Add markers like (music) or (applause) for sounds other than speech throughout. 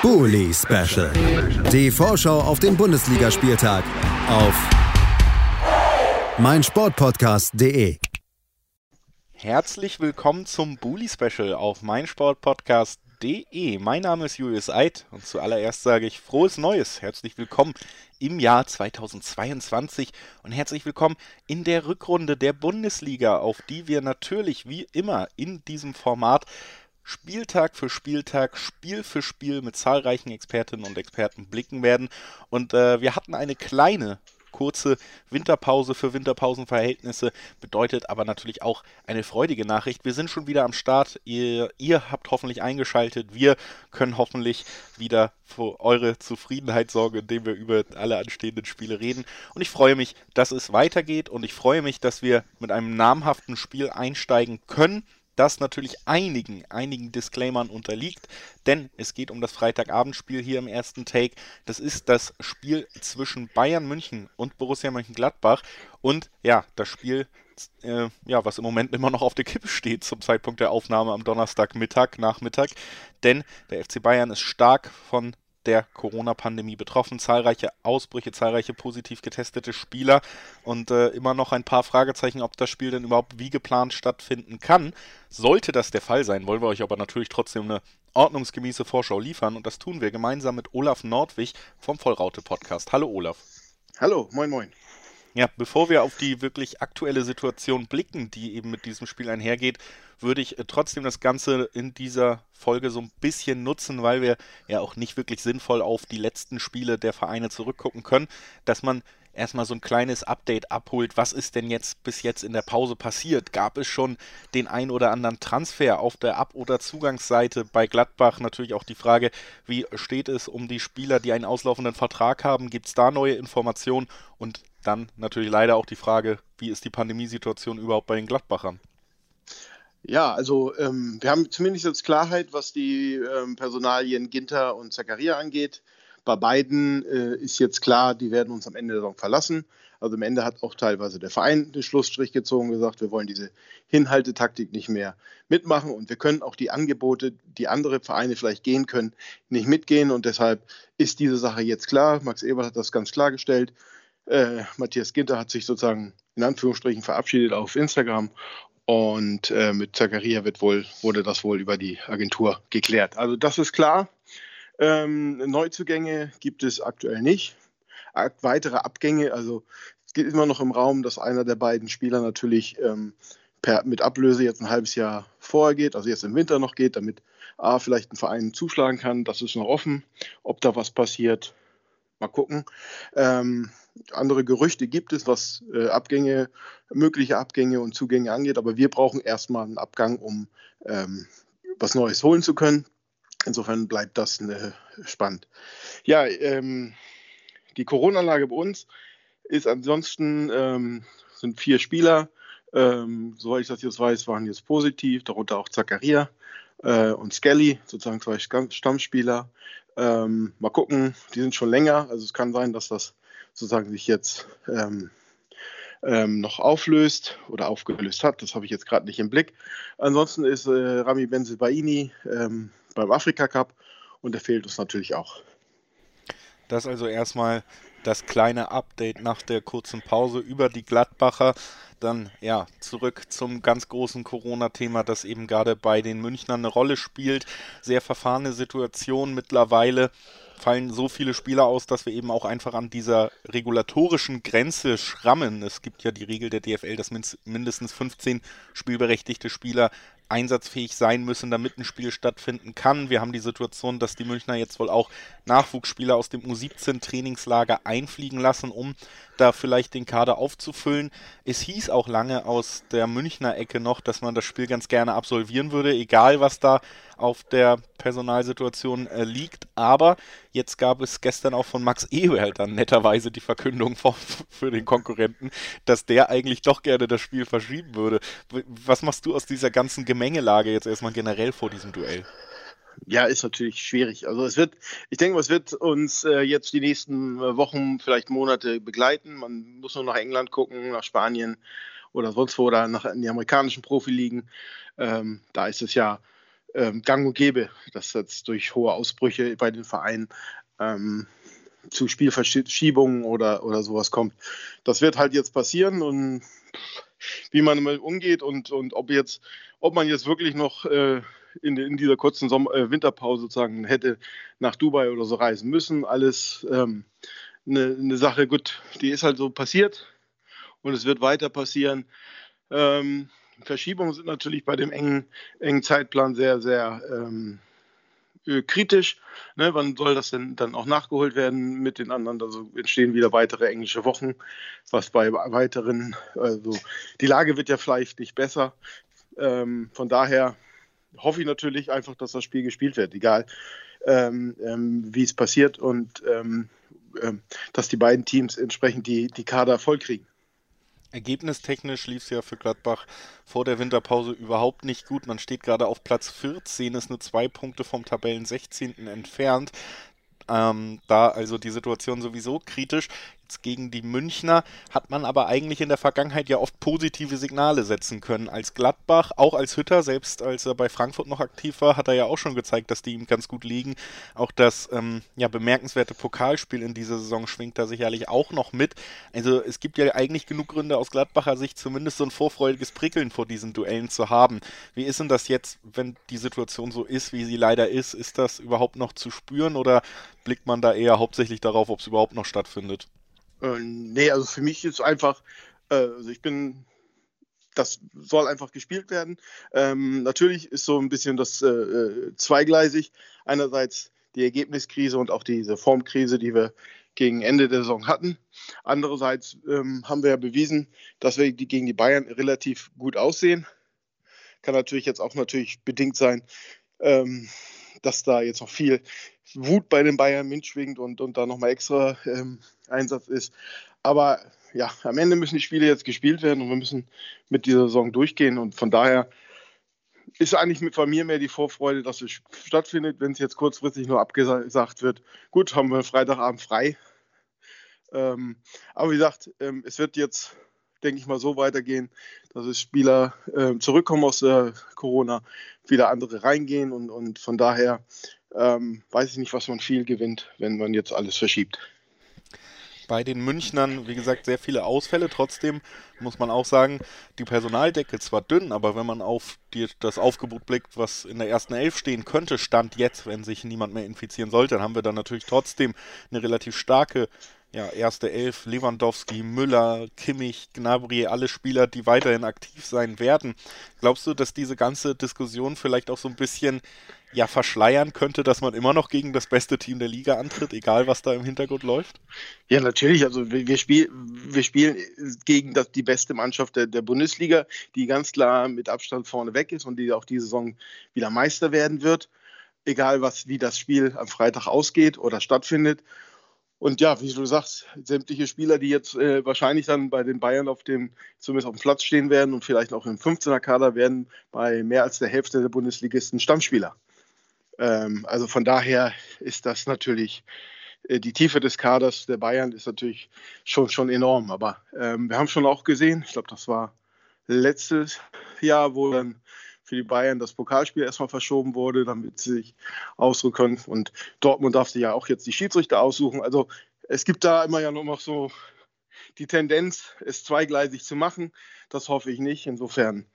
Bully Special. Die Vorschau auf den Bundesligaspieltag auf meinsportpodcast.de. Herzlich willkommen zum Bully Special auf meinsportpodcast.de. Mein Name ist Julius Eid und zuallererst sage ich frohes Neues. Herzlich willkommen im Jahr 2022 und herzlich willkommen in der Rückrunde der Bundesliga, auf die wir natürlich wie immer in diesem Format Spieltag für Spieltag, Spiel für Spiel mit zahlreichen Expertinnen und Experten blicken werden. Und äh, wir hatten eine kleine kurze Winterpause für Winterpausenverhältnisse, bedeutet aber natürlich auch eine freudige Nachricht. Wir sind schon wieder am Start. Ihr, ihr habt hoffentlich eingeschaltet. Wir können hoffentlich wieder für eure Zufriedenheit sorgen, indem wir über alle anstehenden Spiele reden. Und ich freue mich, dass es weitergeht und ich freue mich, dass wir mit einem namhaften Spiel einsteigen können das natürlich einigen, einigen Disclaimern unterliegt, denn es geht um das Freitagabendspiel hier im ersten Take. Das ist das Spiel zwischen Bayern München und Borussia Mönchengladbach und ja, das Spiel, äh, ja, was im Moment immer noch auf der Kippe steht zum Zeitpunkt der Aufnahme am Donnerstagmittag, Nachmittag, denn der FC Bayern ist stark von der Corona-Pandemie betroffen. Zahlreiche Ausbrüche, zahlreiche positiv getestete Spieler und äh, immer noch ein paar Fragezeichen, ob das Spiel denn überhaupt wie geplant stattfinden kann. Sollte das der Fall sein, wollen wir euch aber natürlich trotzdem eine ordnungsgemäße Vorschau liefern und das tun wir gemeinsam mit Olaf Nordwig vom Vollraute-Podcast. Hallo Olaf. Hallo, moin moin. Ja, bevor wir auf die wirklich aktuelle Situation blicken, die eben mit diesem Spiel einhergeht, würde ich äh, trotzdem das Ganze in dieser Folge so ein bisschen nutzen, weil wir ja auch nicht wirklich sinnvoll auf die letzten Spiele der Vereine zurückgucken können, dass man erstmal so ein kleines Update abholt. Was ist denn jetzt bis jetzt in der Pause passiert? Gab es schon den ein oder anderen Transfer auf der Ab- oder Zugangsseite bei Gladbach? Natürlich auch die Frage, wie steht es um die Spieler, die einen auslaufenden Vertrag haben? Gibt es da neue Informationen? Und dann natürlich leider auch die Frage, wie ist die Pandemiesituation überhaupt bei den Gladbachern? Ja, also ähm, wir haben zumindest jetzt Klarheit, was die ähm, Personalien Ginter und Zakaria angeht. Bei beiden äh, ist jetzt klar, die werden uns am Ende der Saison verlassen. Also am Ende hat auch teilweise der Verein den Schlussstrich gezogen, gesagt, wir wollen diese Hinhaltetaktik nicht mehr mitmachen und wir können auch die Angebote, die andere Vereine vielleicht gehen können, nicht mitgehen und deshalb ist diese Sache jetzt klar. Max Ebert hat das ganz klargestellt. Äh, Matthias Ginter hat sich sozusagen in Anführungsstrichen verabschiedet auf Instagram und äh, mit Zakaria wird wohl, wurde das wohl über die Agentur geklärt. Also das ist klar. Ähm, Neuzugänge gibt es aktuell nicht. Weitere Abgänge, also es geht immer noch im Raum, dass einer der beiden Spieler natürlich ähm, per, mit Ablöse jetzt ein halbes Jahr vorher geht, also jetzt im Winter noch geht, damit A vielleicht ein Verein zuschlagen kann. Das ist noch offen. Ob da was passiert, mal gucken. Ähm, andere Gerüchte gibt es, was äh, Abgänge, mögliche Abgänge und Zugänge angeht, aber wir brauchen erstmal einen Abgang, um ähm, was Neues holen zu können. Insofern bleibt das äh, spannend. Ja, ähm, die Corona-Lage bei uns ist ansonsten, ähm, sind vier Spieler, ähm, soweit ich das jetzt weiß, waren jetzt positiv, darunter auch Zakaria äh, und Skelly, sozusagen zwei Stammspieler. Ähm, mal gucken, die sind schon länger, also es kann sein, dass das sozusagen sich jetzt ähm, ähm, noch auflöst oder aufgelöst hat. Das habe ich jetzt gerade nicht im Blick. Ansonsten ist äh, Rami Benzelbaini ähm, beim Afrika Cup und der fehlt uns natürlich auch. Das also erstmal das kleine Update nach der kurzen Pause über die Gladbacher. Dann ja, zurück zum ganz großen Corona-Thema, das eben gerade bei den Münchnern eine Rolle spielt. Sehr verfahrene Situation mittlerweile fallen so viele Spieler aus, dass wir eben auch einfach an dieser regulatorischen Grenze schrammen. Es gibt ja die Regel der DFL, dass mindestens 15 spielberechtigte Spieler einsatzfähig sein müssen, damit ein Spiel stattfinden kann. Wir haben die Situation, dass die Münchner jetzt wohl auch Nachwuchsspieler aus dem U17-Trainingslager einfliegen lassen, um da vielleicht den Kader aufzufüllen. Es hieß auch lange aus der Münchner Ecke noch, dass man das Spiel ganz gerne absolvieren würde, egal was da auf der Personalsituation äh, liegt. Aber jetzt gab es gestern auch von Max Eberl dann netterweise die Verkündung von, für den Konkurrenten, dass der eigentlich doch gerne das Spiel verschieben würde. Was machst du aus dieser ganzen Gemengelage jetzt erstmal generell vor diesem Duell? Ja, ist natürlich schwierig. Also es wird, ich denke, es wird uns äh, jetzt die nächsten äh, Wochen, vielleicht Monate begleiten. Man muss nur nach England gucken, nach Spanien oder sonst wo oder nach in die amerikanischen Profiligen. Ähm, da ist es ja ähm, gang und gäbe, dass jetzt durch hohe Ausbrüche bei den Vereinen ähm, zu Spielverschiebungen oder, oder sowas kommt. Das wird halt jetzt passieren und wie man damit umgeht und, und ob jetzt, ob man jetzt wirklich noch äh, in, in, dieser kurzen Sommer, äh, Winterpause sozusagen hätte nach Dubai oder so reisen müssen. Alles ähm, eine, Sache, gut, die ist halt so passiert und es wird weiter passieren. Ähm, Verschiebungen sind natürlich bei dem engen, engen Zeitplan sehr, sehr ähm, äh, kritisch. Ne, wann soll das denn dann auch nachgeholt werden mit den anderen? Also entstehen wieder weitere englische Wochen, was bei weiteren, also die Lage wird ja vielleicht nicht besser. Ähm, von daher hoffe ich natürlich einfach, dass das Spiel gespielt wird, egal ähm, ähm, wie es passiert und ähm, ähm, dass die beiden Teams entsprechend die, die Kader vollkriegen. Ergebnistechnisch lief es ja für Gladbach vor der Winterpause überhaupt nicht gut. Man steht gerade auf Platz 14, ist nur zwei Punkte vom Tabellen 16. entfernt. Ähm, da also die Situation sowieso kritisch. Gegen die Münchner hat man aber eigentlich in der Vergangenheit ja oft positive Signale setzen können. Als Gladbach, auch als Hütter, selbst als er bei Frankfurt noch aktiv war, hat er ja auch schon gezeigt, dass die ihm ganz gut liegen. Auch das ähm, ja, bemerkenswerte Pokalspiel in dieser Saison schwingt da sicherlich auch noch mit. Also es gibt ja eigentlich genug Gründe aus Gladbacher Sicht, zumindest so ein vorfreudiges Prickeln vor diesen Duellen zu haben. Wie ist denn das jetzt, wenn die Situation so ist, wie sie leider ist? Ist das überhaupt noch zu spüren oder blickt man da eher hauptsächlich darauf, ob es überhaupt noch stattfindet? Äh, nee, also für mich ist einfach, äh, also ich bin, das soll einfach gespielt werden. Ähm, natürlich ist so ein bisschen das äh, äh, zweigleisig. Einerseits die Ergebniskrise und auch diese Formkrise, die wir gegen Ende der Saison hatten. Andererseits ähm, haben wir ja bewiesen, dass wir gegen die Bayern relativ gut aussehen. Kann natürlich jetzt auch natürlich bedingt sein, ähm, dass da jetzt noch viel Wut bei den Bayern mitschwingt und, und da nochmal extra ähm, Einsatz ist. Aber ja, am Ende müssen die Spiele jetzt gespielt werden und wir müssen mit dieser Saison durchgehen. Und von daher ist eigentlich von mir mehr die Vorfreude, dass es stattfindet. Wenn es jetzt kurzfristig nur abgesagt wird, gut, haben wir Freitagabend frei. Ähm, aber wie gesagt, ähm, es wird jetzt, denke ich mal, so weitergehen, dass es Spieler äh, zurückkommen aus der Corona, wieder andere reingehen und, und von daher ähm, weiß ich nicht, was man viel gewinnt, wenn man jetzt alles verschiebt. Bei den Münchnern, wie gesagt, sehr viele Ausfälle. Trotzdem muss man auch sagen, die Personaldecke zwar dünn, aber wenn man auf die, das Aufgebot blickt, was in der ersten Elf stehen könnte, Stand jetzt, wenn sich niemand mehr infizieren sollte, dann haben wir dann natürlich trotzdem eine relativ starke ja, erste Elf, Lewandowski, Müller, Kimmich, Gnabry, alle Spieler, die weiterhin aktiv sein werden. Glaubst du, dass diese ganze Diskussion vielleicht auch so ein bisschen ja verschleiern könnte, dass man immer noch gegen das beste Team der Liga antritt, egal was da im Hintergrund läuft? Ja, natürlich. Also wir, wir, spiel, wir spielen gegen das, die beste Mannschaft der, der, Bundesliga, die ganz klar mit Abstand vorne weg ist und die auch diese Saison wieder Meister werden wird. Egal was, wie das Spiel am Freitag ausgeht oder stattfindet. Und ja, wie du sagst, sämtliche Spieler, die jetzt äh, wahrscheinlich dann bei den Bayern auf dem, zumindest auf dem Platz stehen werden und vielleicht auch im 15er Kader werden bei mehr als der Hälfte der Bundesligisten Stammspieler. Ähm, also von daher ist das natürlich, äh, die Tiefe des Kaders der Bayern ist natürlich schon, schon enorm. Aber ähm, wir haben schon auch gesehen, ich glaube, das war letztes Jahr, wo dann für die Bayern das Pokalspiel erstmal verschoben wurde, damit sie sich ausruhen können. Und Dortmund darf sich ja auch jetzt die Schiedsrichter aussuchen. Also es gibt da immer ja nur noch so die Tendenz, es zweigleisig zu machen. Das hoffe ich nicht. Insofern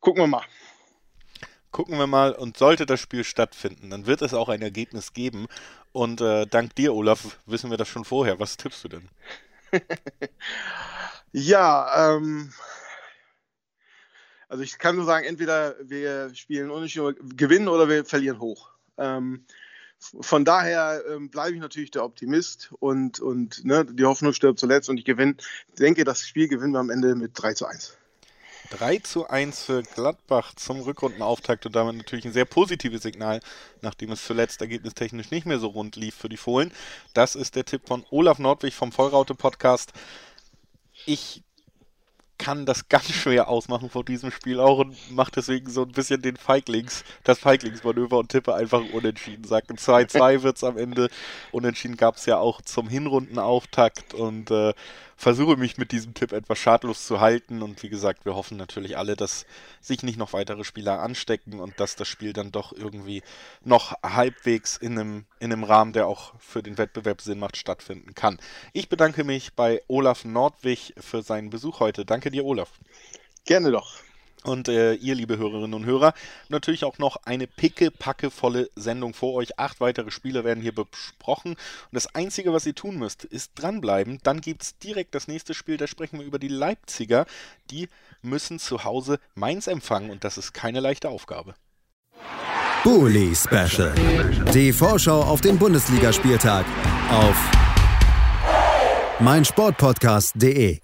gucken wir mal gucken wir mal. Und sollte das Spiel stattfinden, dann wird es auch ein Ergebnis geben. Und äh, dank dir, Olaf, wissen wir das schon vorher. Was tippst du denn? (laughs) ja, ähm, also ich kann nur sagen, entweder wir spielen unentschieden, gewinnen oder wir verlieren hoch. Ähm, von daher ähm, bleibe ich natürlich der Optimist und, und ne, die Hoffnung stirbt zuletzt und ich gewinne, denke, das Spiel gewinnen wir am Ende mit 3 zu 1. 3 zu 1 für Gladbach zum Rückrundenauftakt und damit natürlich ein sehr positives Signal, nachdem es zuletzt ergebnistechnisch nicht mehr so rund lief für die Fohlen. Das ist der Tipp von Olaf Nordwig vom Vollraute Podcast. Ich kann das ganz schwer ausmachen vor diesem Spiel auch und mache deswegen so ein bisschen den Feiglings, das Feiglingsmanöver und tippe einfach unentschieden. Sag 2-2 wird es am Ende. Unentschieden gab es ja auch zum Hinrundenauftakt und äh, versuche mich mit diesem Tipp etwas schadlos zu halten. Und wie gesagt, wir hoffen natürlich alle, dass sich nicht noch weitere Spieler anstecken und dass das Spiel dann doch irgendwie noch halbwegs in einem, in einem Rahmen, der auch für den Wettbewerb Sinn macht, stattfinden kann. Ich bedanke mich bei Olaf Nordwig für seinen Besuch heute. Danke dir, Olaf. Gerne doch. Und äh, ihr, liebe Hörerinnen und Hörer, natürlich auch noch eine picke-packe-volle Sendung vor euch. Acht weitere Spiele werden hier besprochen. Und das Einzige, was ihr tun müsst, ist dranbleiben. Dann gibt es direkt das nächste Spiel. Da sprechen wir über die Leipziger. Die müssen zu Hause Mainz empfangen. Und das ist keine leichte Aufgabe. Bully Special. Die Vorschau auf den Bundesligaspieltag auf meinsportpodcast.de.